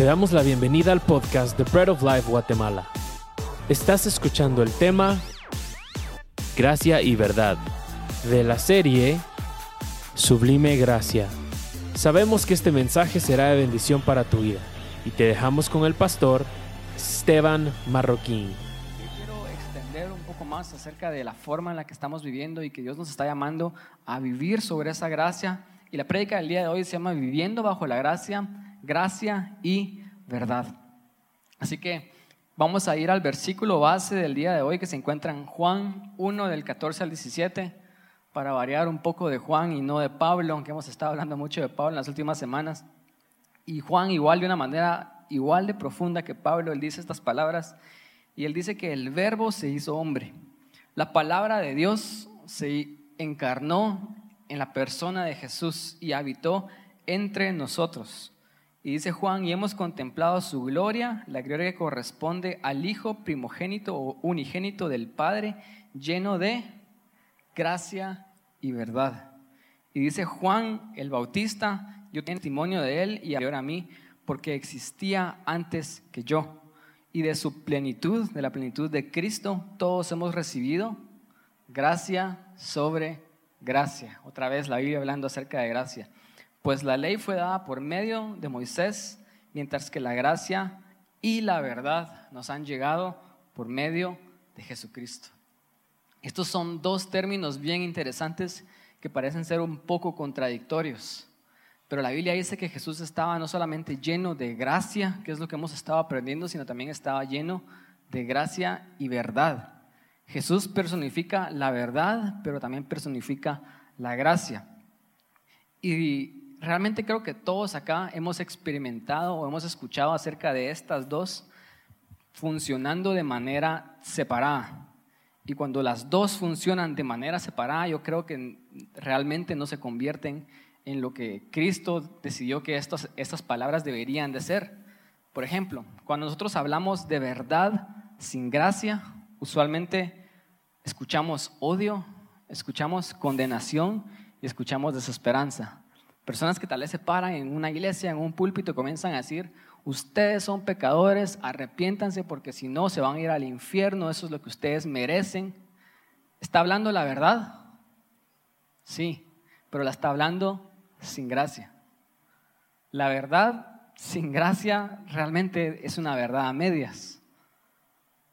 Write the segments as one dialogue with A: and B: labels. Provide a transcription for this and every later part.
A: Te damos la bienvenida al podcast The Bread of Life Guatemala. Estás escuchando el tema Gracia y Verdad de la serie Sublime Gracia. Sabemos que este mensaje será de bendición para tu vida y te dejamos con el pastor Esteban Marroquín.
B: Quiero extender un poco más acerca de la forma en la que estamos viviendo y que Dios nos está llamando a vivir sobre esa gracia. Y la prédica del día de hoy se llama Viviendo bajo la gracia gracia y verdad. Así que vamos a ir al versículo base del día de hoy que se encuentra en Juan 1 del 14 al 17 para variar un poco de Juan y no de Pablo, aunque hemos estado hablando mucho de Pablo en las últimas semanas. Y Juan igual de una manera igual de profunda que Pablo, él dice estas palabras y él dice que el verbo se hizo hombre. La palabra de Dios se encarnó en la persona de Jesús y habitó entre nosotros. Y dice Juan, y hemos contemplado su gloria, la gloria que corresponde al Hijo primogénito o unigénito del Padre, lleno de gracia y verdad. Y dice Juan el Bautista, yo tengo testimonio de él y ahora a mí, porque existía antes que yo. Y de su plenitud, de la plenitud de Cristo, todos hemos recibido gracia sobre gracia. Otra vez la Biblia hablando acerca de gracia. Pues la ley fue dada por medio de Moisés, mientras que la gracia y la verdad nos han llegado por medio de Jesucristo. Estos son dos términos bien interesantes que parecen ser un poco contradictorios. Pero la Biblia dice que Jesús estaba no solamente lleno de gracia, que es lo que hemos estado aprendiendo, sino también estaba lleno de gracia y verdad. Jesús personifica la verdad, pero también personifica la gracia. Y realmente creo que todos acá hemos experimentado o hemos escuchado acerca de estas dos funcionando de manera separada. Y cuando las dos funcionan de manera separada, yo creo que realmente no se convierten en lo que Cristo decidió que estas palabras deberían de ser. Por ejemplo, cuando nosotros hablamos de verdad sin gracia, usualmente escuchamos odio, escuchamos condenación y escuchamos desesperanza. Personas que tal vez se paran en una iglesia, en un púlpito comienzan a decir, ustedes son pecadores, arrepiéntanse porque si no se van a ir al infierno, eso es lo que ustedes merecen. ¿Está hablando la verdad? Sí, pero la está hablando sin gracia. La verdad sin gracia realmente es una verdad a medias.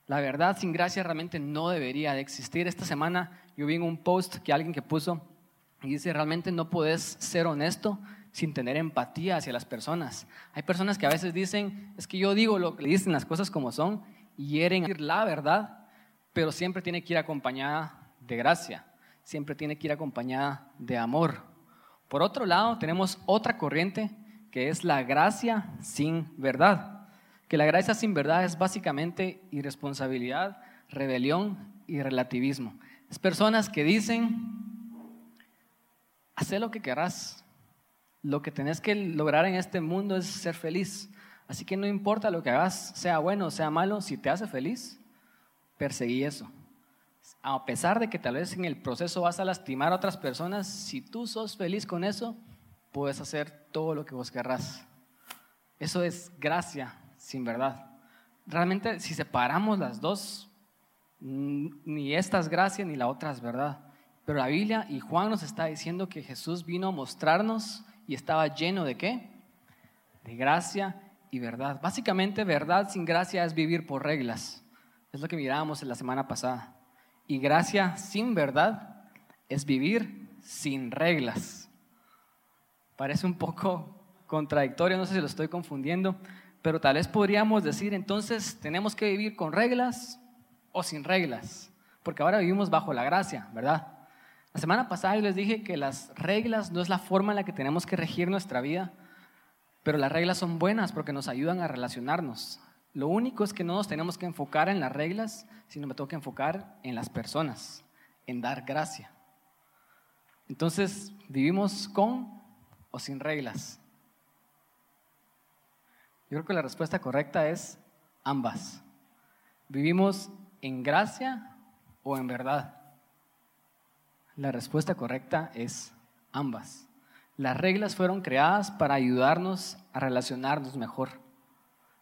B: La verdad sin gracia realmente no debería de existir. Esta semana yo vi un post que alguien que puso, y dice, realmente no puedes ser honesto sin tener empatía hacia las personas. Hay personas que a veces dicen, es que yo digo lo que le dicen las cosas como son y hieren la verdad, pero siempre tiene que ir acompañada de gracia, siempre tiene que ir acompañada de amor. Por otro lado, tenemos otra corriente que es la gracia sin verdad. Que la gracia sin verdad es básicamente irresponsabilidad, rebelión y relativismo. Es personas que dicen, Haz lo que querrás. Lo que tenés que lograr en este mundo es ser feliz. Así que no importa lo que hagas, sea bueno o sea malo, si te hace feliz, perseguí eso. A pesar de que tal vez en el proceso vas a lastimar a otras personas, si tú sos feliz con eso, puedes hacer todo lo que vos querrás. Eso es gracia sin verdad. Realmente, si separamos las dos, ni esta es gracia ni la otra es verdad. Pero la Biblia y Juan nos está diciendo que Jesús vino a mostrarnos y estaba lleno de qué? De gracia y verdad. Básicamente, verdad sin gracia es vivir por reglas. Es lo que mirábamos en la semana pasada. Y gracia sin verdad es vivir sin reglas. Parece un poco contradictorio, no sé si lo estoy confundiendo, pero tal vez podríamos decir entonces, tenemos que vivir con reglas o sin reglas, porque ahora vivimos bajo la gracia, ¿verdad? La semana pasada yo les dije que las reglas no es la forma en la que tenemos que regir nuestra vida, pero las reglas son buenas porque nos ayudan a relacionarnos. Lo único es que no nos tenemos que enfocar en las reglas, sino me tengo que enfocar en las personas, en dar gracia. Entonces, ¿vivimos con o sin reglas? Yo creo que la respuesta correcta es ambas. ¿Vivimos en gracia o en verdad? La respuesta correcta es ambas. Las reglas fueron creadas para ayudarnos a relacionarnos mejor.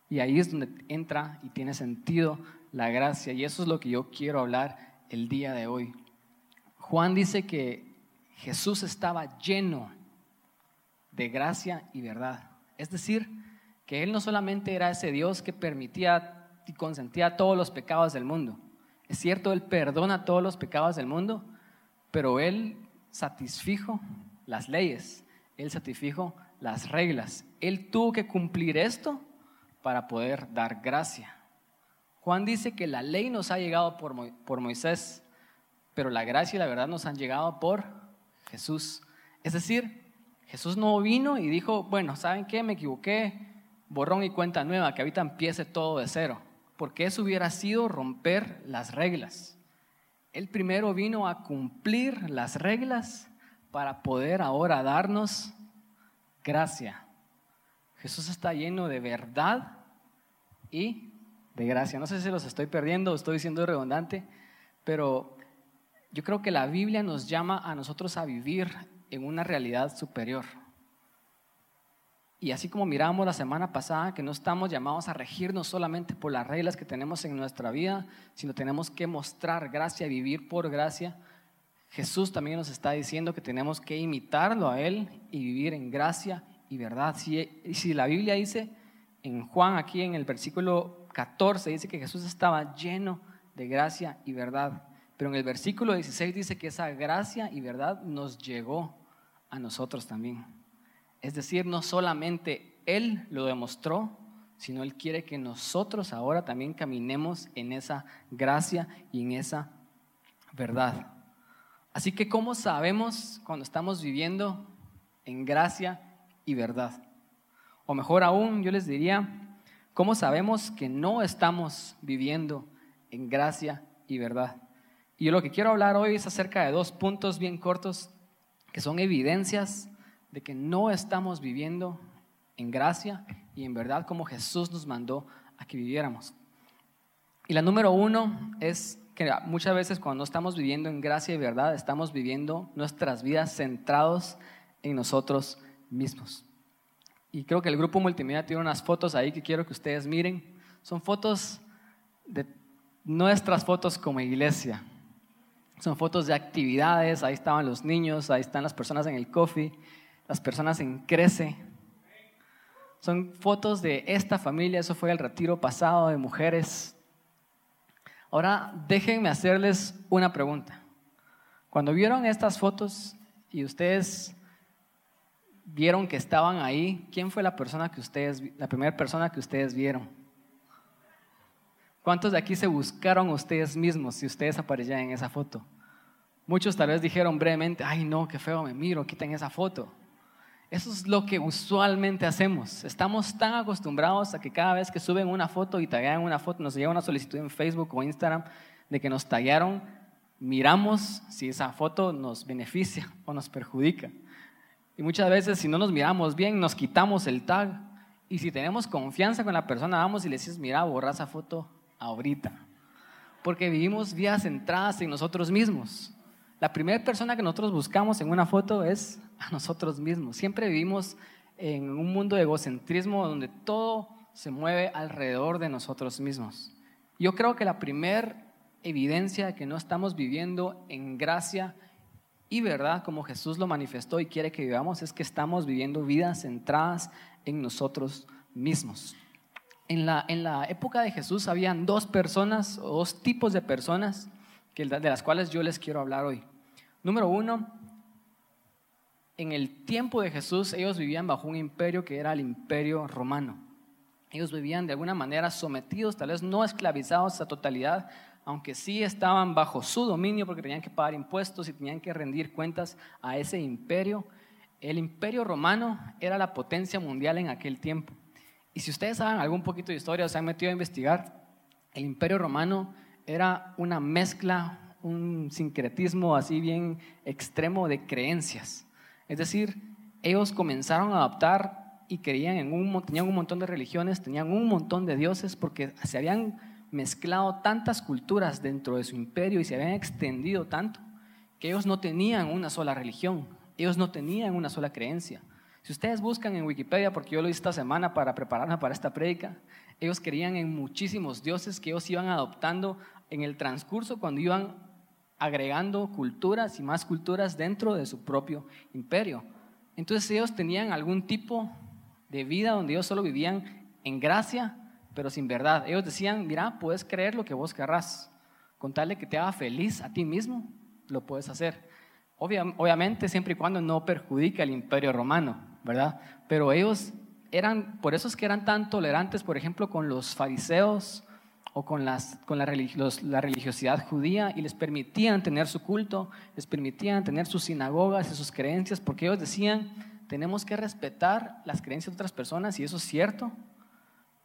B: Y ahí es donde entra y tiene sentido la gracia. Y eso es lo que yo quiero hablar el día de hoy. Juan dice que Jesús estaba lleno de gracia y verdad. Es decir, que Él no solamente era ese Dios que permitía y consentía todos los pecados del mundo. Es cierto, Él perdona todos los pecados del mundo, pero Él satisfijo las leyes, Él satisfijo las reglas. Él tuvo que cumplir esto para poder dar gracia. Juan dice que la ley nos ha llegado por, por Moisés, pero la gracia y la verdad nos han llegado por Jesús. Es decir, Jesús no vino y dijo, bueno, ¿saben qué? Me equivoqué, borrón y cuenta nueva, que ahorita empiece todo de cero. Porque eso hubiera sido romper las reglas. Él primero vino a cumplir las reglas para poder ahora darnos gracia. Jesús está lleno de verdad y de gracia. No sé si los estoy perdiendo o estoy siendo redundante, pero yo creo que la Biblia nos llama a nosotros a vivir en una realidad superior. Y así como miramos la semana pasada, que no estamos llamados a regirnos solamente por las reglas que tenemos en nuestra vida, sino tenemos que mostrar gracia, vivir por gracia. Jesús también nos está diciendo que tenemos que imitarlo a Él y vivir en gracia y verdad. Si, si la Biblia dice en Juan, aquí en el versículo 14, dice que Jesús estaba lleno de gracia y verdad. Pero en el versículo 16 dice que esa gracia y verdad nos llegó a nosotros también. Es decir, no solamente Él lo demostró, sino Él quiere que nosotros ahora también caminemos en esa gracia y en esa verdad. Así que, ¿cómo sabemos cuando estamos viviendo en gracia y verdad? O mejor aún, yo les diría, ¿cómo sabemos que no estamos viviendo en gracia y verdad? Y yo lo que quiero hablar hoy es acerca de dos puntos bien cortos que son evidencias de que no estamos viviendo en gracia y en verdad como Jesús nos mandó a que viviéramos. Y la número uno es que muchas veces cuando estamos viviendo en gracia y verdad, estamos viviendo nuestras vidas centrados en nosotros mismos. Y creo que el grupo multimedia tiene unas fotos ahí que quiero que ustedes miren. Son fotos de nuestras fotos como iglesia. Son fotos de actividades, ahí estaban los niños, ahí están las personas en el coffee, las personas en Crece. Son fotos de esta familia, eso fue el retiro pasado de mujeres. Ahora déjenme hacerles una pregunta. Cuando vieron estas fotos y ustedes vieron que estaban ahí, ¿quién fue la persona que ustedes, la primera persona que ustedes vieron? ¿Cuántos de aquí se buscaron ustedes mismos si ustedes aparecían en esa foto? Muchos tal vez dijeron brevemente, ay no, qué feo me miro, quiten esa foto. Eso es lo que usualmente hacemos. Estamos tan acostumbrados a que cada vez que suben una foto y taguean una foto, nos llega una solicitud en Facebook o Instagram de que nos taguearon, miramos si esa foto nos beneficia o nos perjudica. Y muchas veces si no nos miramos bien, nos quitamos el tag. Y si tenemos confianza con la persona, vamos y le decimos, mira, borra esa foto ahorita. Porque vivimos vidas centradas en nosotros mismos. La primera persona que nosotros buscamos en una foto es a nosotros mismos. Siempre vivimos en un mundo de egocentrismo donde todo se mueve alrededor de nosotros mismos. Yo creo que la primera evidencia de que no estamos viviendo en gracia y verdad como Jesús lo manifestó y quiere que vivamos es que estamos viviendo vidas centradas en nosotros mismos. En la, en la época de Jesús habían dos personas o dos tipos de personas de las cuales yo les quiero hablar hoy. Número uno, en el tiempo de Jesús ellos vivían bajo un imperio que era el imperio romano. Ellos vivían de alguna manera sometidos, tal vez no esclavizados a totalidad, aunque sí estaban bajo su dominio porque tenían que pagar impuestos y tenían que rendir cuentas a ese imperio. El imperio romano era la potencia mundial en aquel tiempo. Y si ustedes saben algún poquito de historia o se han metido a investigar, el imperio romano era una mezcla, un sincretismo así bien extremo de creencias. Es decir, ellos comenzaron a adaptar y creían en un, tenían un montón de religiones, tenían un montón de dioses porque se habían mezclado tantas culturas dentro de su imperio y se habían extendido tanto que ellos no tenían una sola religión, ellos no tenían una sola creencia, Si ustedes buscan en Wikipedia, porque yo lo hice esta semana para prepararme para esta prédica, ellos creían en muchísimos dioses que ellos iban adoptando en el transcurso cuando iban agregando culturas y más culturas dentro de su propio imperio. Entonces ellos tenían algún tipo de vida donde ellos solo vivían en gracia, pero sin verdad. Ellos decían, mira, puedes creer lo que vos querrás, con tal de que te haga feliz a ti mismo, lo puedes hacer. obviamente siempre y cuando no perjudique al imperio romano, ¿verdad? Pero ellos eran, por eso es que eran tan tolerantes, por ejemplo, con los fariseos o con, las, con la, la religiosidad judía y les permitían tener su culto, les permitían tener sus sinagogas y sus creencias, porque ellos decían, tenemos que respetar las creencias de otras personas y eso es cierto,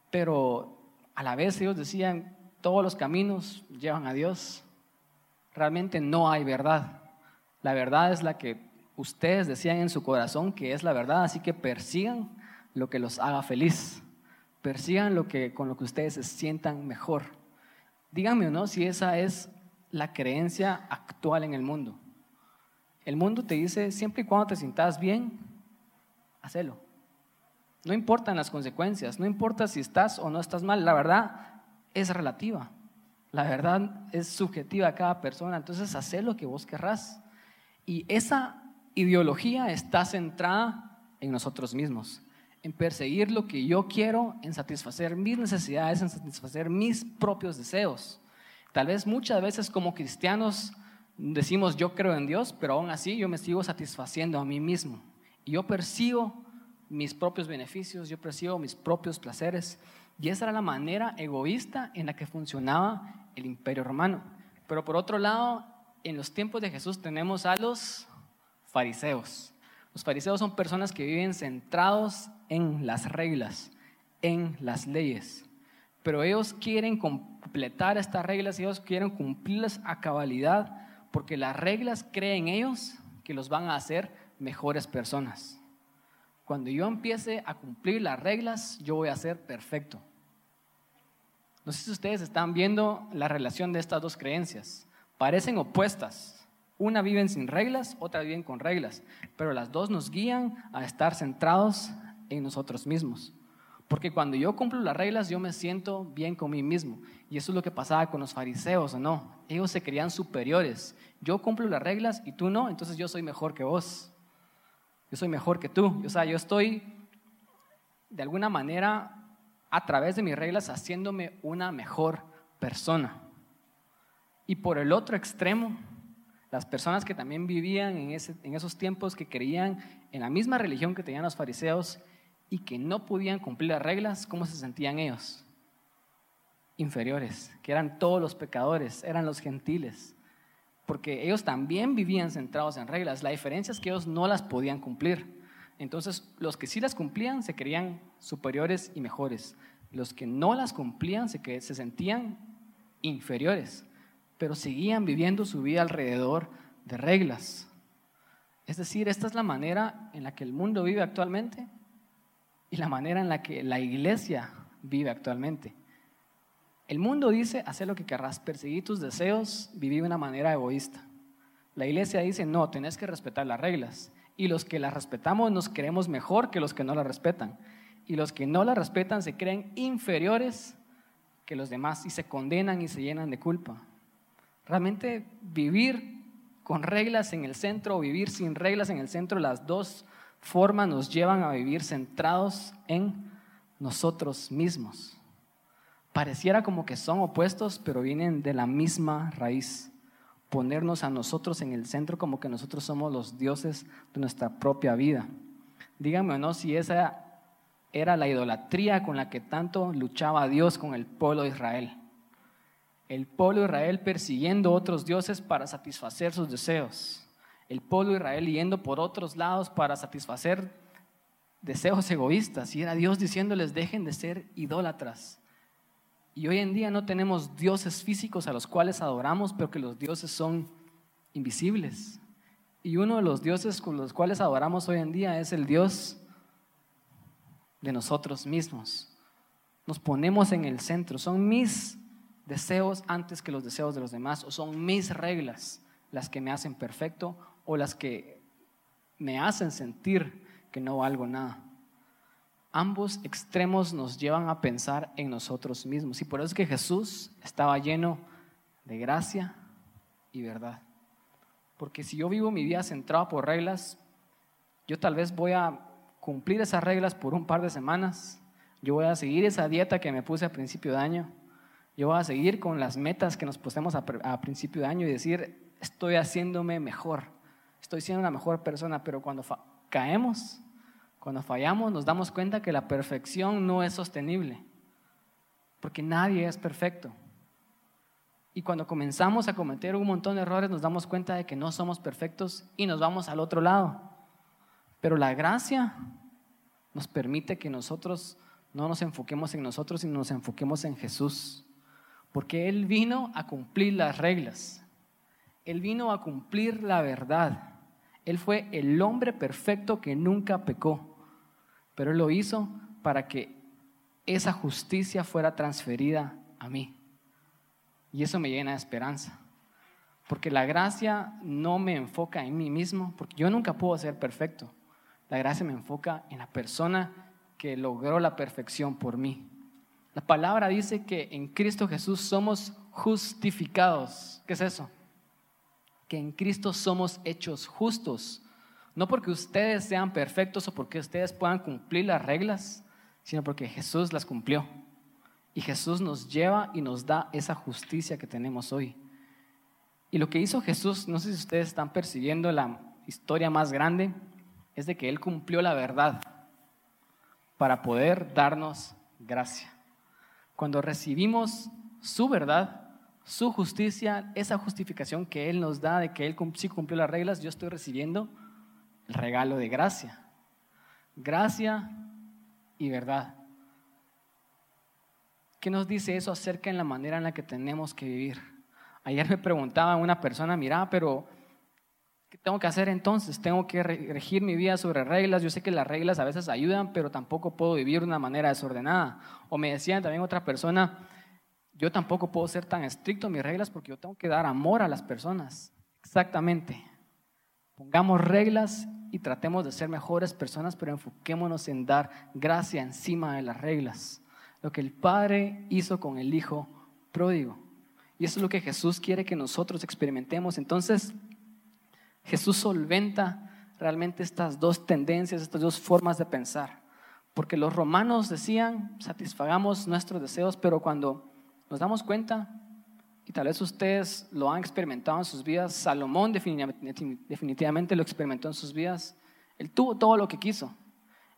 B: pero a la vez ellos decían, todos los caminos llevan a Dios. Realmente no hay verdad. La verdad es la que ustedes decían en su corazón que es la verdad, así que persigan lo que los haga feliz. Persigan lo que con lo que ustedes se sientan mejor. Díganme, ¿no? Si esa es la creencia actual en el mundo. El mundo te dice, siempre y cuando te sientas bien, hacelo. No importan las consecuencias, no importa si estás o no estás mal, la verdad es relativa. La verdad es subjetiva a cada persona, entonces haz lo que vos querrás. Y esa ideología está centrada en nosotros mismos, en perseguir lo que yo quiero, en satisfacer mis necesidades, en satisfacer mis propios deseos. Tal vez muchas veces como cristianos decimos yo creo en Dios, pero aún así yo me sigo satisfaciendo a mí mismo. Yo persigo mis propios beneficios, yo percibo mis propios placeres. Y esa era la manera egoísta en la que funcionaba el imperio romano. Pero por otro lado, en los tiempos de Jesús tenemos a los fariseos. Los fariseos son personas que viven centrados en las reglas, en las leyes. Pero ellos quieren completar estas reglas, ellos quieren cumplirlas a cabalidad, porque las reglas creen ellos que los van a hacer mejores personas. Cuando yo empiece a cumplir las reglas, yo voy a ser perfecto. No sé si ustedes están viendo la relación de estas dos creencias. Parecen opuestas. Una viven sin reglas, otra viven con reglas, pero las dos nos guían a estar centrados en nosotros mismos. Porque cuando yo cumplo las reglas, yo me siento bien con mí mismo. Y eso es lo que pasaba con los fariseos, ¿o no? Ellos se creían superiores. Yo cumplo las reglas y tú no, entonces yo soy mejor que vos yo soy mejor que tú. O sea, yo estoy de alguna manera a través de mis reglas haciéndome una mejor persona. Y por el otro extremo, las personas que también vivían en, en esos tiempos, que creían en la misma religión que tenían los fariseos y que no podían cumplir las reglas, ¿cómo se sentían ellos? Inferiores, que eran todos los pecadores, eran los gentiles porque ellos también vivían centrados en reglas. La diferencia es que ellos no las podían cumplir. Entonces, los que sí las cumplían se creían superiores y mejores. Los que no las cumplían se, se sentían inferiores, pero seguían viviendo su vida alrededor de reglas. Es decir, esta es la manera en la que el mundo vive actualmente y la manera en la que la iglesia vive actualmente. El mundo dice, hacer lo que querrás, perseguir tus deseos, vivir de una manera egoísta. La iglesia dice, no, tenés que respetar las reglas. Y los que las respetamos nos creemos mejor que los que no las respetan. Y los que no las respetan se creen inferiores que los demás y se condenan y se llenan de culpa. Realmente vivir con reglas en el centro o vivir sin reglas en el centro, las dos formas nos llevan a vivir centrados en nosotros mismos. Pareciera como que son opuestos, pero vienen de la misma raíz. Ponernos a nosotros en el centro como que nosotros somos los dioses de nuestra propia vida. Díganme o no si esa era la idolatría con la que tanto luchaba Dios con el pueblo de Israel. El pueblo de Israel persiguiendo otros dioses para satisfacer sus deseos. El pueblo de Israel yendo por otros lados para satisfacer deseos egoístas. Y era Dios diciéndoles, dejen de ser idólatras. Y hoy en día no tenemos dioses físicos a los cuales adoramos, pero que los dioses son invisibles. Y uno de los dioses con los cuales adoramos hoy en día es el Dios de nosotros mismos. Nos ponemos en el centro. Son mis deseos antes que los deseos de los demás, o son mis reglas las que me hacen perfecto, o las que me hacen sentir que no valgo nada. Ambos extremos nos llevan a pensar en nosotros mismos. Y por eso es que Jesús estaba lleno de gracia y verdad. Porque si yo vivo mi vida centrado por reglas, yo tal vez voy a cumplir esas reglas por un par de semanas. Yo voy a seguir esa dieta que me puse a principio de año. Yo voy a seguir con las metas que nos pusimos a, principio de año y decir, estoy haciéndome mejor, estoy siendo una mejor persona, pero cuando caemos, cuando fallamos, nos damos cuenta que la perfección no es sostenible, porque nadie es perfecto. Y cuando comenzamos a cometer un montón de errores, nos damos cuenta de que no somos perfectos y nos vamos al otro lado. Pero la gracia nos permite que nosotros no nos enfoquemos en nosotros, sino nos enfoquemos en Jesús. Porque Él vino a cumplir las reglas. Él vino a cumplir la verdad. Él fue el hombre perfecto que nunca pecó. Pero Él lo hizo para que esa justicia fuera transferida a mí. Y eso me llena de esperanza. Porque la gracia no me enfoca en mí mismo, porque yo nunca puedo ser perfecto. La gracia me enfoca en la persona que logró la perfección por mí. La palabra dice que en Cristo Jesús somos justificados. ¿Qué es eso? Que en Cristo somos hechos justos. No porque ustedes sean perfectos o porque ustedes puedan cumplir las reglas, sino porque Jesús las cumplió. Y Jesús nos lleva y nos da esa justicia que tenemos hoy. Y lo que hizo Jesús, no sé si ustedes están persiguiendo la historia más grande, es de que Él cumplió la verdad para poder darnos gracia. Cuando recibimos su verdad, su justicia, esa justificación que Él nos da de que Él sí cumplió las reglas, yo estoy recibiendo el regalo de gracia. Gracia y verdad. ¿Qué nos dice eso acerca de la manera en la que tenemos que vivir? Ayer me preguntaba una persona, mira, pero ¿qué tengo que hacer entonces? Tengo que regir mi vida sobre reglas. Yo sé que las reglas a veces ayudan, pero tampoco puedo vivir de una manera desordenada. O me decían también otra persona, yo tampoco puedo ser tan estricto en mis reglas porque yo tengo que dar amor a las personas. Exactamente. Pongamos reglas y tratemos de ser mejores personas, pero enfoquémonos en dar gracia encima de las reglas lo que el Padre hizo con el Hijo pródigo. Y eso es lo que Jesús quiere que nosotros experimentemos. Entonces, Jesús solventa realmente estas dos tendencias, estas dos formas de pensar. Porque los romanos decían, satisfagamos nuestros deseos, pero cuando nos damos cuenta, y tal vez ustedes lo han experimentado en sus vidas, Salomón definitivamente lo experimentó en sus vidas, él tuvo todo lo que quiso.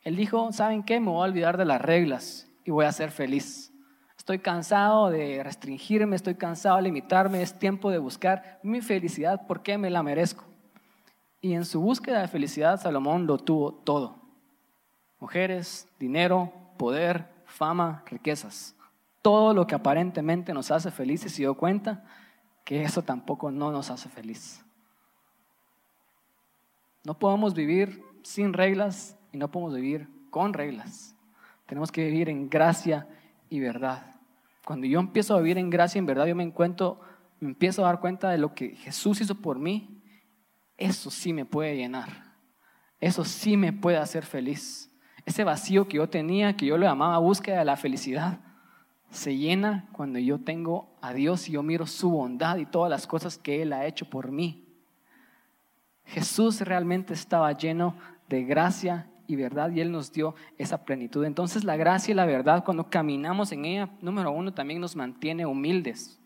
B: Él dijo, ¿saben qué? Me voy a olvidar de las reglas y voy a ser feliz. Estoy cansado de restringirme, estoy cansado de limitarme, es tiempo de buscar mi felicidad porque me la merezco. Y en su búsqueda de felicidad, Salomón lo tuvo todo. Mujeres, dinero, poder, fama, riquezas. Todo lo que aparentemente nos hace felices se dio cuenta que eso tampoco no nos hace feliz. No podemos vivir sin reglas y no podemos vivir con reglas. Tenemos que vivir en gracia y verdad. Cuando yo empiezo a vivir en gracia y en verdad, yo me encuentro, me empiezo a dar cuenta de lo que Jesús hizo por mí. Eso sí me puede llenar. Eso sí me puede hacer feliz. Ese vacío que yo tenía, que yo le llamaba búsqueda de la felicidad, se llena cuando yo tengo a Dios y yo miro su bondad y todas las cosas que Él ha hecho por mí. Jesús realmente estaba lleno de gracia y verdad y Él nos dio esa plenitud. Entonces la gracia y la verdad, cuando caminamos en ella, número uno, también nos mantiene humildes.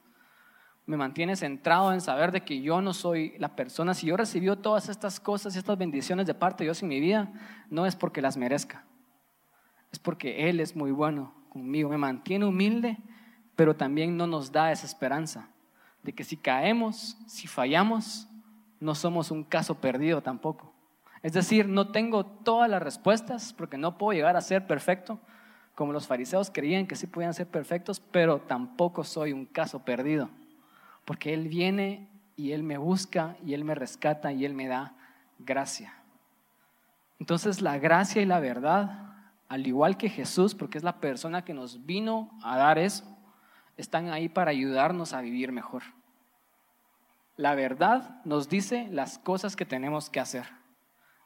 B: Me mantiene centrado en saber de que yo no soy la persona. Si yo recibí todas estas cosas y estas bendiciones de parte de Dios en mi vida, no es porque las merezca. Es porque Él es muy bueno conmigo. Me mantiene humilde, pero también no nos da esa esperanza de que si caemos, si fallamos, no somos un caso perdido tampoco. Es decir, no tengo todas las respuestas porque no puedo llegar a ser perfecto, como los fariseos creían que sí podían ser perfectos, pero tampoco soy un caso perdido, porque Él viene y Él me busca y Él me rescata y Él me da gracia. Entonces la gracia y la verdad, al igual que Jesús, porque es la persona que nos vino a dar eso, están ahí para ayudarnos a vivir mejor. La verdad nos dice las cosas que tenemos que hacer.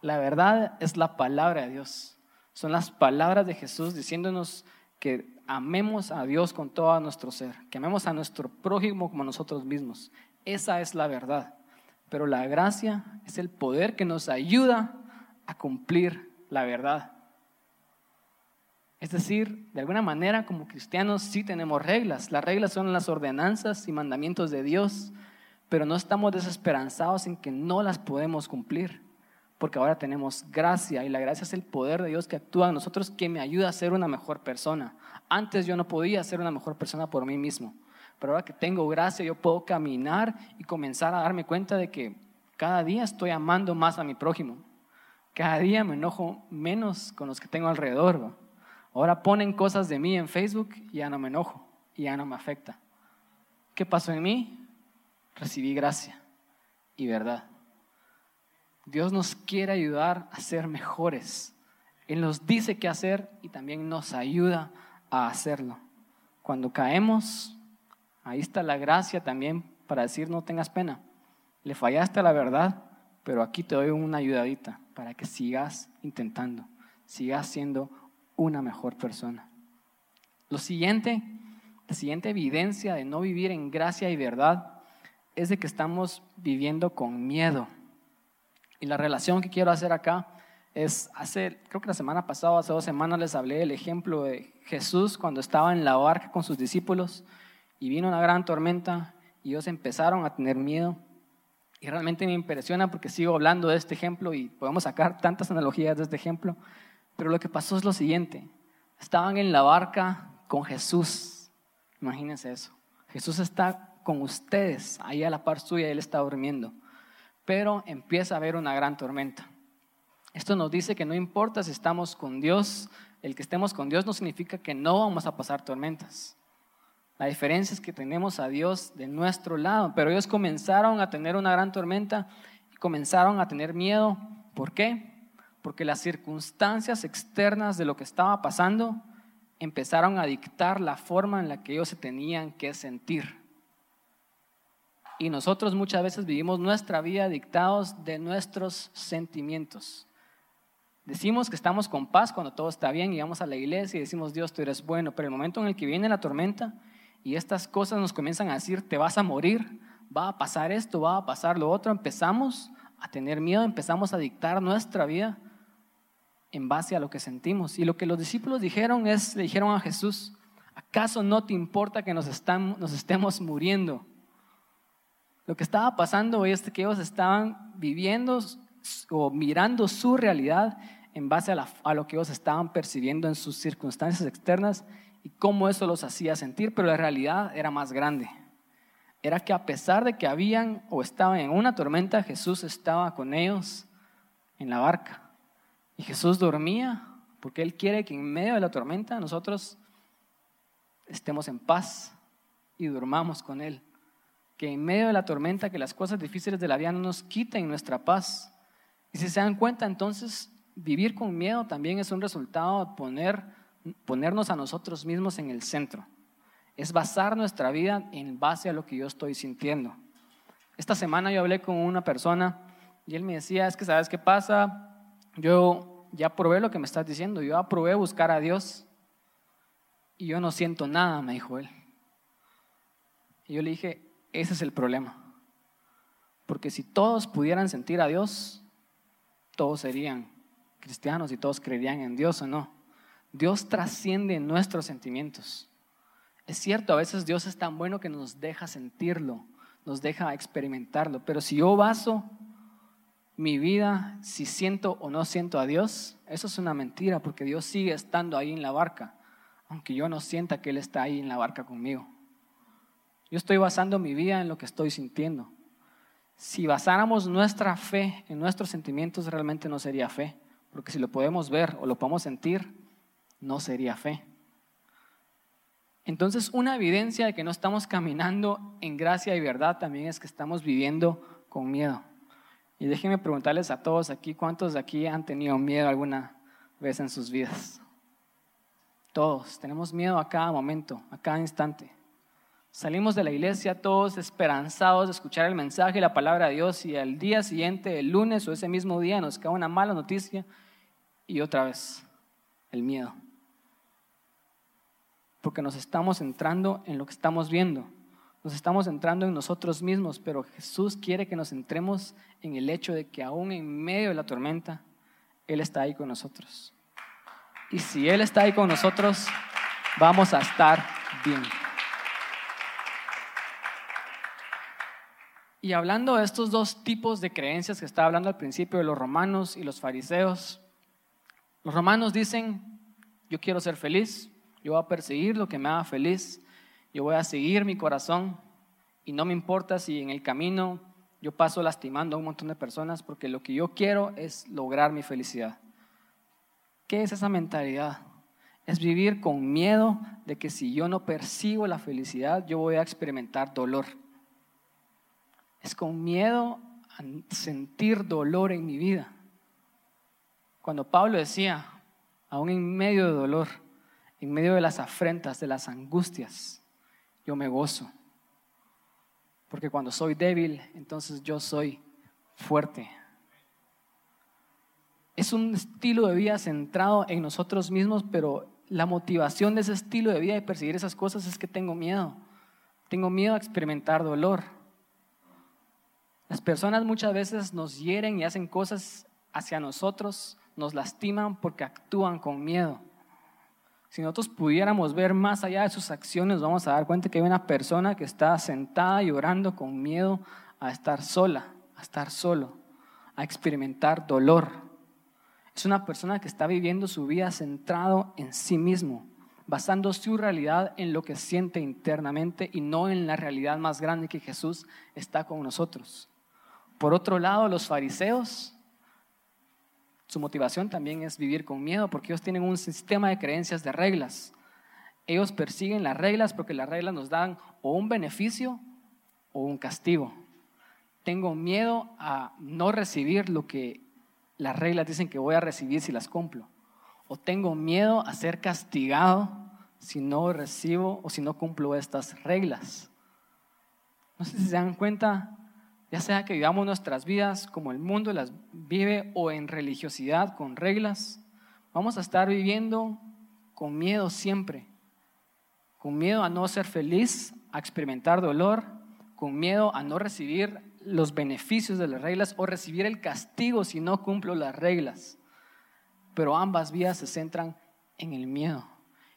B: La verdad es la palabra de Dios. Son las palabras de Jesús diciéndonos que amemos a Dios con todo nuestro ser, que amemos a nuestro prójimo como nosotros mismos. Esa es la verdad. Pero la gracia es el poder que nos ayuda a cumplir la verdad. Es decir, de alguna manera como cristianos sí tenemos reglas. Las reglas son las ordenanzas y mandamientos de Dios, pero no estamos desesperanzados en que no las podemos cumplir, porque ahora tenemos gracia y la gracia es el poder de Dios que actúa en nosotros que me ayuda a ser una mejor persona. Antes yo no podía ser una mejor persona por mí mismo, pero ahora que tengo gracia yo puedo caminar y comenzar a darme cuenta de que cada día estoy amando más a mi prójimo. Cada día me enojo menos con los que tengo alrededor. Ahora ponen cosas de mí en Facebook y ya no me enojo y ya no me afecta. ¿Qué pasó en mí? Recibí gracia y verdad. Dios nos quiere ayudar a ser mejores. Él nos dice qué hacer y también nos ayuda a hacerlo. Cuando caemos, ahí está la gracia también para decir no tengas pena. Le fallaste a la verdad, pero aquí te doy una ayudadita para que sigas intentando, sigas siendo una mejor persona. Lo siguiente, la siguiente evidencia de no vivir en gracia y verdad es de que estamos viviendo con miedo. Y la relación que quiero hacer acá es, hace, creo que la semana pasada, hace dos semanas les hablé del ejemplo de Jesús cuando estaba en la barca con sus discípulos y vino una gran tormenta y ellos empezaron a tener miedo. Y realmente me impresiona porque sigo hablando de este ejemplo y podemos sacar tantas analogías de este ejemplo. Pero lo que pasó es lo siguiente. Estaban en la barca con Jesús. Imagínense eso. Jesús está con ustedes, ahí a la par suya, él está durmiendo. Pero empieza a haber una gran tormenta. Esto nos dice que no importa si estamos con Dios, el que estemos con Dios no significa que no vamos a pasar tormentas. La diferencia es que tenemos a Dios de nuestro lado, pero ellos comenzaron a tener una gran tormenta y comenzaron a tener miedo. ¿Por qué? Porque las circunstancias externas de lo que estaba pasando empezaron a dictar la forma en la que ellos se tenían que sentir. Y nosotros muchas veces vivimos nuestra vida dictados de nuestros sentimientos. Decimos que estamos con paz cuando todo está bien y vamos a la iglesia y decimos, Dios, tú eres bueno, pero el momento en el que viene la tormenta y estas cosas nos comienzan a decir, te vas a morir, va a pasar esto, va a pasar lo otro, empezamos a tener miedo, empezamos a dictar nuestra vida en base a lo que sentimos. Y lo que los discípulos dijeron es, le dijeron a Jesús, ¿acaso no te importa que nos, nos estemos muriendo? Lo que estaba pasando es que ellos estaban viviendo o mirando su realidad en base a, lo que ellos estaban percibiendo en sus circunstancias externas y cómo eso los hacía sentir, pero la realidad era más grande. Era que a pesar de que habían o estaban en una tormenta, Jesús estaba con ellos en la barca. Y Jesús dormía porque Él quiere que en medio de la tormenta nosotros estemos en paz y durmamos con Él que en medio de la tormenta, que las cosas difíciles de la vida no nos quiten nuestra paz. Y si se dan cuenta, entonces vivir con miedo también es un resultado de poner, ponernos a nosotros mismos en el centro. Es basar nuestra vida en base a lo que yo estoy sintiendo. Esta semana yo hablé con una persona y él me decía, es que sabes qué pasa, yo ya probé lo que me estás diciendo, yo aprobé buscar a Dios y yo no siento nada, me dijo él. Y yo le dije, ese es el problema. Porque si todos pudieran sentir a Dios, todos serían cristianos y todos creerían en Dios o no. Dios trasciende nuestros sentimientos. Es cierto, a veces Dios es tan bueno que nos deja sentirlo, nos deja experimentarlo, pero si yo baso mi vida, si siento o no siento a Dios, eso es una mentira, porque Dios sigue estando ahí en la barca, aunque yo no sienta que Él está ahí en la barca conmigo. Yo estoy basando mi vida en lo que estoy sintiendo. Si basáramos nuestra fe en nuestros sentimientos, realmente no sería fe. Porque si lo podemos ver o lo podemos sentir, no sería fe. Entonces, una evidencia de que no estamos caminando en gracia y verdad también es que estamos viviendo con miedo. Y déjenme preguntarles a todos aquí, ¿cuántos de aquí han tenido miedo alguna vez en sus vidas? Todos, tenemos miedo a cada momento, a cada instante. Salimos de la iglesia todos esperanzados de escuchar el mensaje y la palabra de Dios y al día siguiente, el lunes o ese mismo día, nos cae una mala noticia y otra vez el miedo. Porque nos estamos centrando en lo que estamos viendo. Nos estamos centrando en nosotros mismos, pero Jesús quiere que nos centremos en el hecho de que aún en medio de la tormenta, Él está ahí con nosotros. Y si Él está ahí con nosotros, vamos a estar bien. Y hablando de estos dos tipos de creencias que estaba hablando al principio de los romanos y los fariseos, los romanos dicen, yo quiero ser feliz, yo voy a perseguir lo que me haga feliz, yo voy a seguir mi corazón y no me importa si en el camino yo paso lastimando a un montón de personas porque lo que yo quiero es lograr mi felicidad. ¿Qué es esa mentalidad? Es vivir con miedo de que si yo no persigo la felicidad, yo voy a experimentar dolor. Es con miedo a sentir dolor en mi vida. Cuando Pablo decía, aún en medio de dolor, en medio de las afrentas, de las angustias, yo me gozo. Porque cuando soy débil, entonces yo soy fuerte. Es un estilo de vida centrado en nosotros mismos, pero la motivación de ese estilo de vida y perseguir esas cosas es que tengo miedo. Tengo miedo a experimentar dolor. Las personas muchas veces nos hieren y hacen cosas hacia nosotros, nos lastiman porque actúan con miedo. Si nosotros pudiéramos ver más allá de sus acciones, vamos a dar cuenta que hay una persona que está sentada llorando con miedo a estar sola, a estar solo, a experimentar dolor. Es una persona que está viviendo su vida centrado en sí mismo, basando su realidad en lo que siente internamente y no en la realidad más grande que Jesús está con nosotros. Por otro lado, los fariseos, su motivación también es vivir con miedo porque ellos tienen un sistema de creencias de reglas. Ellos persiguen las reglas porque las reglas nos dan o un beneficio o un castigo. Tengo miedo a no recibir lo que las reglas dicen que voy a recibir si las cumplo. O tengo miedo a ser castigado si no recibo o si no cumplo estas reglas. No sé si se dan cuenta ya sea que vivamos nuestras vidas como el mundo las vive o en religiosidad con reglas, vamos a estar viviendo con miedo siempre, con miedo a no ser feliz, a experimentar dolor, con miedo a no recibir los beneficios de las reglas o recibir el castigo si no cumplo las reglas. Pero ambas vías se centran en el miedo.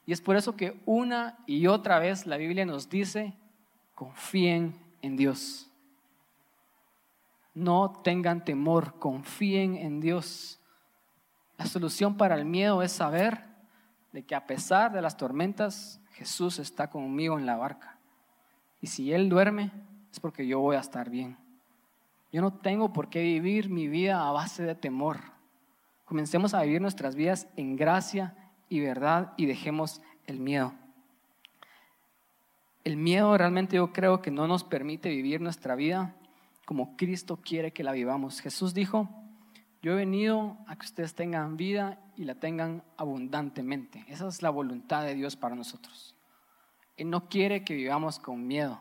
B: Y es por eso que una y otra vez la Biblia nos dice, confíen en Dios. No tengan temor, confíen en Dios. La solución para el miedo es saber de que a pesar de las tormentas, Jesús está conmigo en la barca. Y si Él duerme, es porque yo voy a estar bien. Yo no tengo por qué vivir mi vida a base de temor. Comencemos a vivir nuestras vidas en gracia y verdad y dejemos el miedo. El miedo realmente yo creo que no nos permite vivir nuestra vida como Cristo quiere que la vivamos. Jesús dijo, yo he venido a que ustedes tengan vida y la tengan abundantemente. Esa es la voluntad de Dios para nosotros. Él no quiere que vivamos con miedo,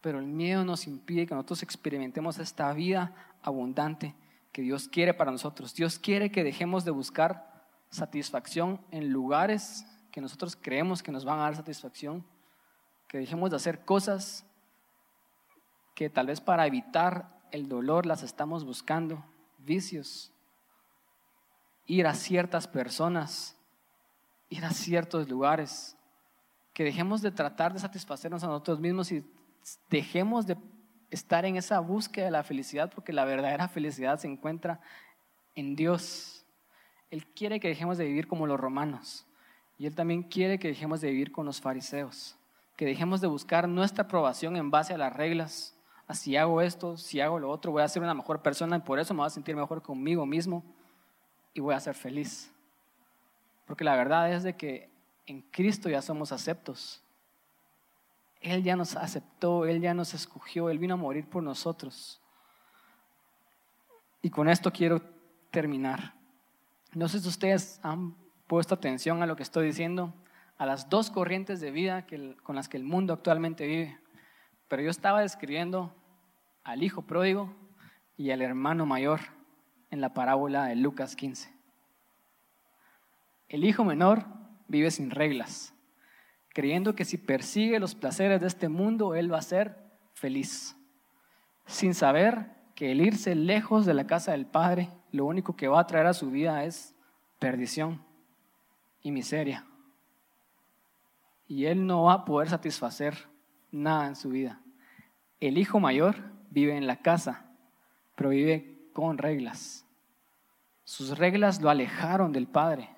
B: pero el miedo nos impide que nosotros experimentemos esta vida abundante que Dios quiere para nosotros. Dios quiere que dejemos de buscar satisfacción en lugares que nosotros creemos que nos van a dar satisfacción, que dejemos de hacer cosas que tal vez para evitar el dolor las estamos buscando, vicios, ir a ciertas personas, ir a ciertos lugares, que dejemos de tratar de satisfacernos a nosotros mismos y dejemos de estar en esa búsqueda de la felicidad, porque la verdadera felicidad se encuentra en Dios. Él quiere que dejemos de vivir como los romanos y Él también quiere que dejemos de vivir con los fariseos, que dejemos de buscar nuestra aprobación en base a las reglas, si hago esto, si hago lo otro, voy a ser una mejor persona y por eso me voy a sentir mejor conmigo mismo y voy a ser feliz. Porque la verdad es de que en Cristo ya somos aceptos. Él ya nos aceptó, Él ya nos escogió, Él vino a morir por nosotros. Y con esto quiero terminar. No sé si ustedes han puesto atención a lo que estoy diciendo. a las dos corrientes de vida con las que el mundo actualmente vive. Pero yo estaba describiendo al hijo pródigo y al hermano mayor en la parábola de Lucas 15. El hijo menor vive sin reglas, creyendo que si persigue los placeres de este mundo, él va a ser feliz, sin saber que el irse lejos de la casa del Padre, lo único que va a traer a su vida es perdición y miseria. Y él no va a poder satisfacer nada en su vida. El hijo mayor vive en la casa, pero vive con reglas. Sus reglas lo alejaron del Padre.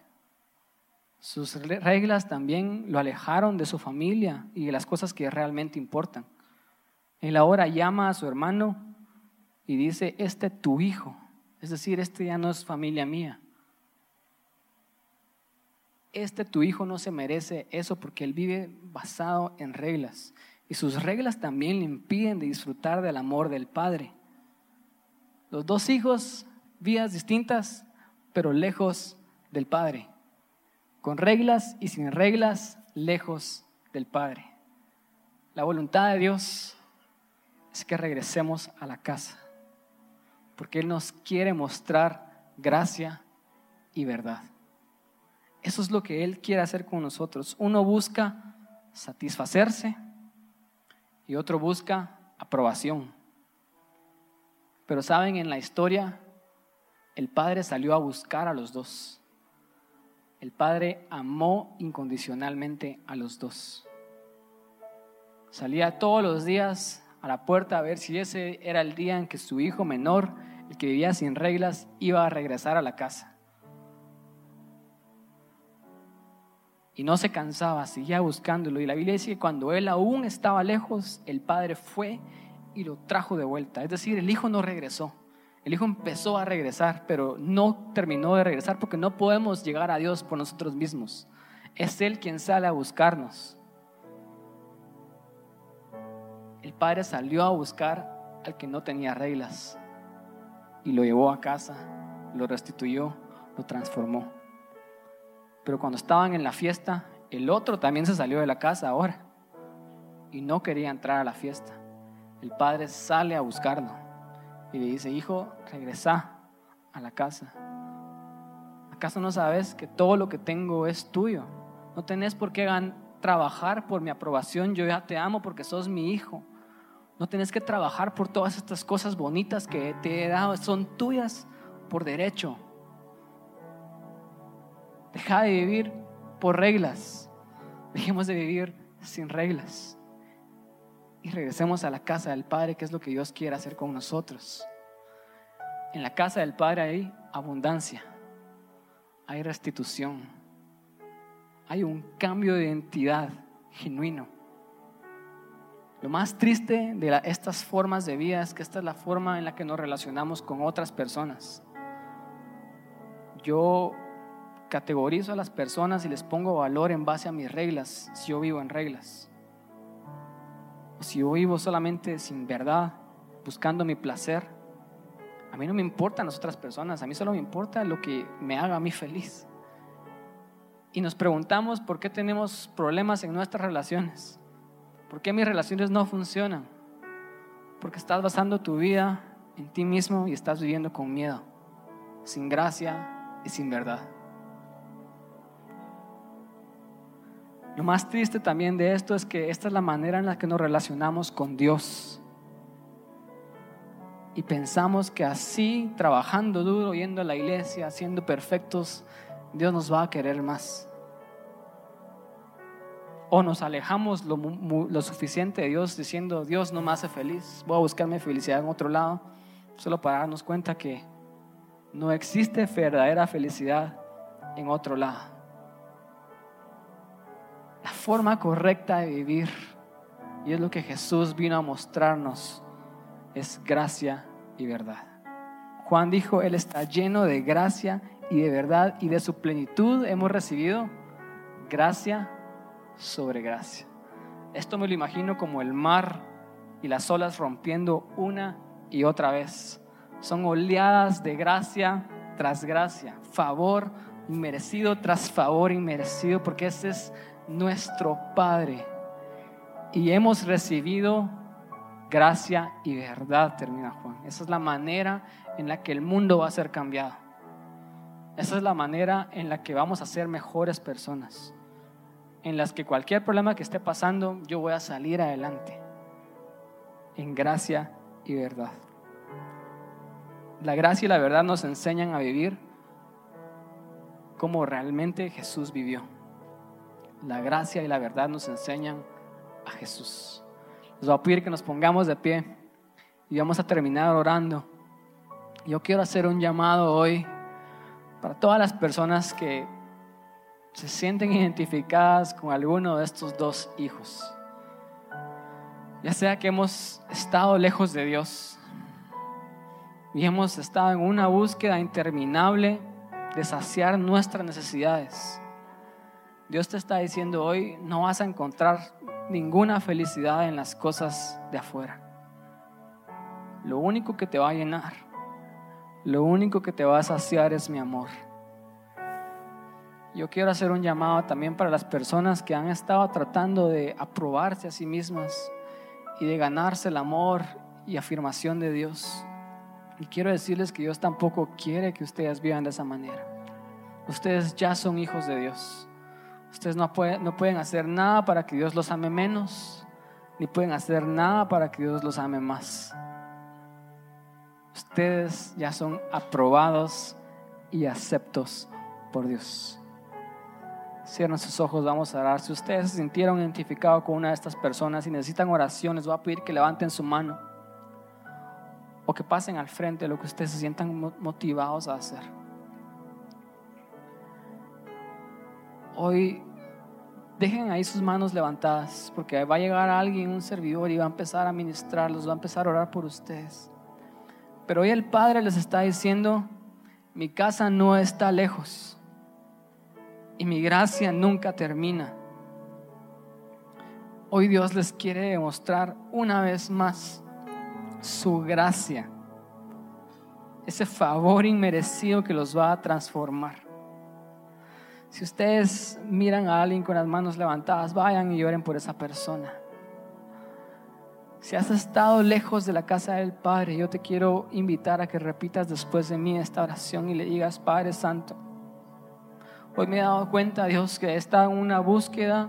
B: Sus reglas también lo alejaron de su familia y de las cosas que realmente importan. Él ahora llama a su hermano y dice, este es tu hijo. Es decir, este ya no es familia mía. Este tu hijo no se merece eso porque él vive basado en reglas. Y sus reglas también le impiden de disfrutar del amor del Padre. Los dos hijos, vías distintas, pero lejos del Padre. Con reglas y sin reglas, lejos del Padre. La voluntad de Dios es que regresemos a la casa, porque Él nos quiere mostrar gracia y verdad. Eso es lo que Él quiere hacer con nosotros. Uno busca satisfacerse y otro busca aprobación. Pero saben, en la historia, el Padre salió a buscar a los dos. El Padre amó incondicionalmente a los dos. Salía todos los días a la puerta a ver si ese era el día en que su hijo menor, el que vivía sin reglas, iba a regresar a la casa. Y no se cansaba, seguía buscándolo. Y la Biblia dice que cuando él aún estaba lejos, el Padre fue y lo trajo de vuelta. Es decir, el hijo no regresó. El hijo empezó a regresar, pero no terminó de regresar porque no podemos llegar a Dios por nosotros mismos. Es Él quien sale a buscarnos. El padre salió a buscar al que no tenía reglas y lo llevó a casa, lo restituyó, lo transformó. Pero cuando estaban en la fiesta, el otro también se salió de la casa ahora y no quería entrar a la fiesta el padre sale a buscarlo y le dice, hijo, regresa a la casa. ¿Acaso no sabes que todo lo que tengo es tuyo? No tenés por qué trabajar por mi aprobación, yo ya te amo porque sos mi hijo. No tenés que trabajar por todas estas cosas bonitas que te he dado, son tuyas por derecho. Deja de vivir por reglas, dejemos de vivir sin reglas y regresemos a la casa del Padre, que es lo que Dios quiere hacer con nosotros. En la casa del Padre hay abundancia, hay restitución, hay un cambio de identidad genuino. Lo más triste de estas formas de vida es que esta es la forma en la que nos relacionamos con otras personas. Yo categorizo a las personas y les pongo valor en base a mis reglas, si yo vivo en reglas si yo vivo solamente sin verdad, buscando mi placer, a mí no me importan las otras personas, a mí solo me importa lo que me haga a mí feliz. Y nos preguntamos por qué tenemos problemas en nuestras relaciones, por qué mis relaciones no funcionan, porque estás basando tu vida en ti mismo y estás viviendo con miedo, sin gracia y sin verdad. Lo más triste también de esto es que esta es la manera en la que nos relacionamos con Dios. Y pensamos que así, trabajando duro, yendo a la iglesia, siendo perfectos, Dios nos va a querer más. O nos alejamos lo, suficiente de Dios diciendo, Dios no me hace feliz, voy a buscarme felicidad en otro lado, solo para darnos cuenta que no existe verdadera felicidad en otro lado la forma correcta de vivir. Y es lo que Jesús vino a mostrarnos. Es gracia y verdad. Juan dijo, Él está lleno de gracia y de verdad y de su plenitud hemos recibido gracia sobre gracia. Esto me lo imagino como el mar y las olas rompiendo una y otra vez. Son oleadas de gracia tras gracia, favor inmerecido tras favor inmerecido, porque ese es nuestro Padre y hemos recibido gracia y verdad, termina Juan. Esa es la manera en la que el mundo va a ser cambiado. Esa es la manera en la que vamos a ser mejores personas. En las que cualquier problema que esté pasando, yo voy a salir adelante. En gracia y verdad. La gracia y la verdad nos enseñan a vivir como realmente Jesús vivió. La gracia y la verdad nos enseñan a Jesús. Les voy a pedir que nos pongamos de pie y vamos a terminar orando. Yo quiero hacer un llamado hoy para todas las personas que se sienten identificadas con alguno de estos dos hijos. Ya sea que hemos estado lejos de Dios y hemos estado en una búsqueda interminable de saciar nuestras necesidades. Dios te está diciendo hoy, no vas a encontrar ninguna felicidad en las cosas de afuera. Lo único que te va a llenar, lo único que te va a saciar es mi amor. Yo quiero hacer un llamado también para las personas que han estado tratando de aprobarse a sí mismas y de ganarse el amor y afirmación de Dios. Y quiero decirles que Dios tampoco quiere que ustedes vivan de esa manera. Ustedes ya son hijos de Dios. Ustedes no pueden, no pueden hacer nada para que Dios los ame menos, ni pueden hacer nada para que Dios los ame más. Ustedes ya son aprobados y aceptos por Dios. Cierren sus ojos, vamos a orar. Si ustedes se sintieron identificados con una de estas personas y necesitan oraciones, voy a pedir que levanten su mano o que pasen al frente lo que ustedes se sientan motivados a hacer. Hoy dejen ahí sus manos levantadas, porque va a llegar alguien, un servidor, y va a empezar a ministrarlos, va a empezar a orar por ustedes. Pero hoy el Padre les está diciendo, mi casa no está lejos y mi gracia nunca termina. Hoy Dios les quiere demostrar una vez más su gracia, ese favor inmerecido que los va a transformar. Si ustedes miran a alguien con las manos levantadas, vayan y lloren por esa persona. Si has estado lejos de la casa del Padre, yo te quiero invitar a que repitas después de mí esta oración y le digas, Padre Santo, hoy me he dado cuenta, Dios, que he estado en una búsqueda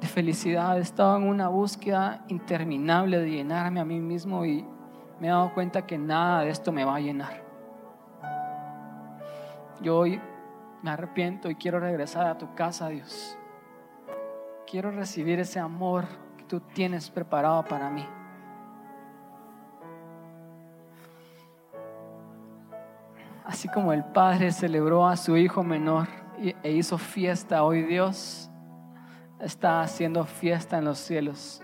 B: de felicidad, he estado en una búsqueda interminable de llenarme a mí mismo y me he dado cuenta que nada de esto me va a llenar. Yo hoy me arrepiento y quiero regresar a tu casa, Dios. Quiero recibir ese amor que tú tienes preparado para mí. Así como el Padre celebró a su hijo menor e hizo fiesta, hoy Dios está haciendo fiesta en los cielos.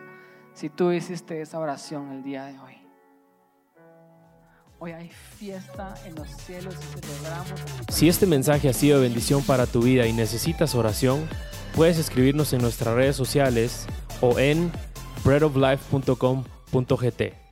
B: Si tú hiciste esa oración el día de hoy. Hoy hay fiesta en los cielos y celebramos.
A: Si este mensaje ha sido bendición para tu vida y necesitas oración, puedes escribirnos en nuestras redes sociales o en breadoflife.com.gt.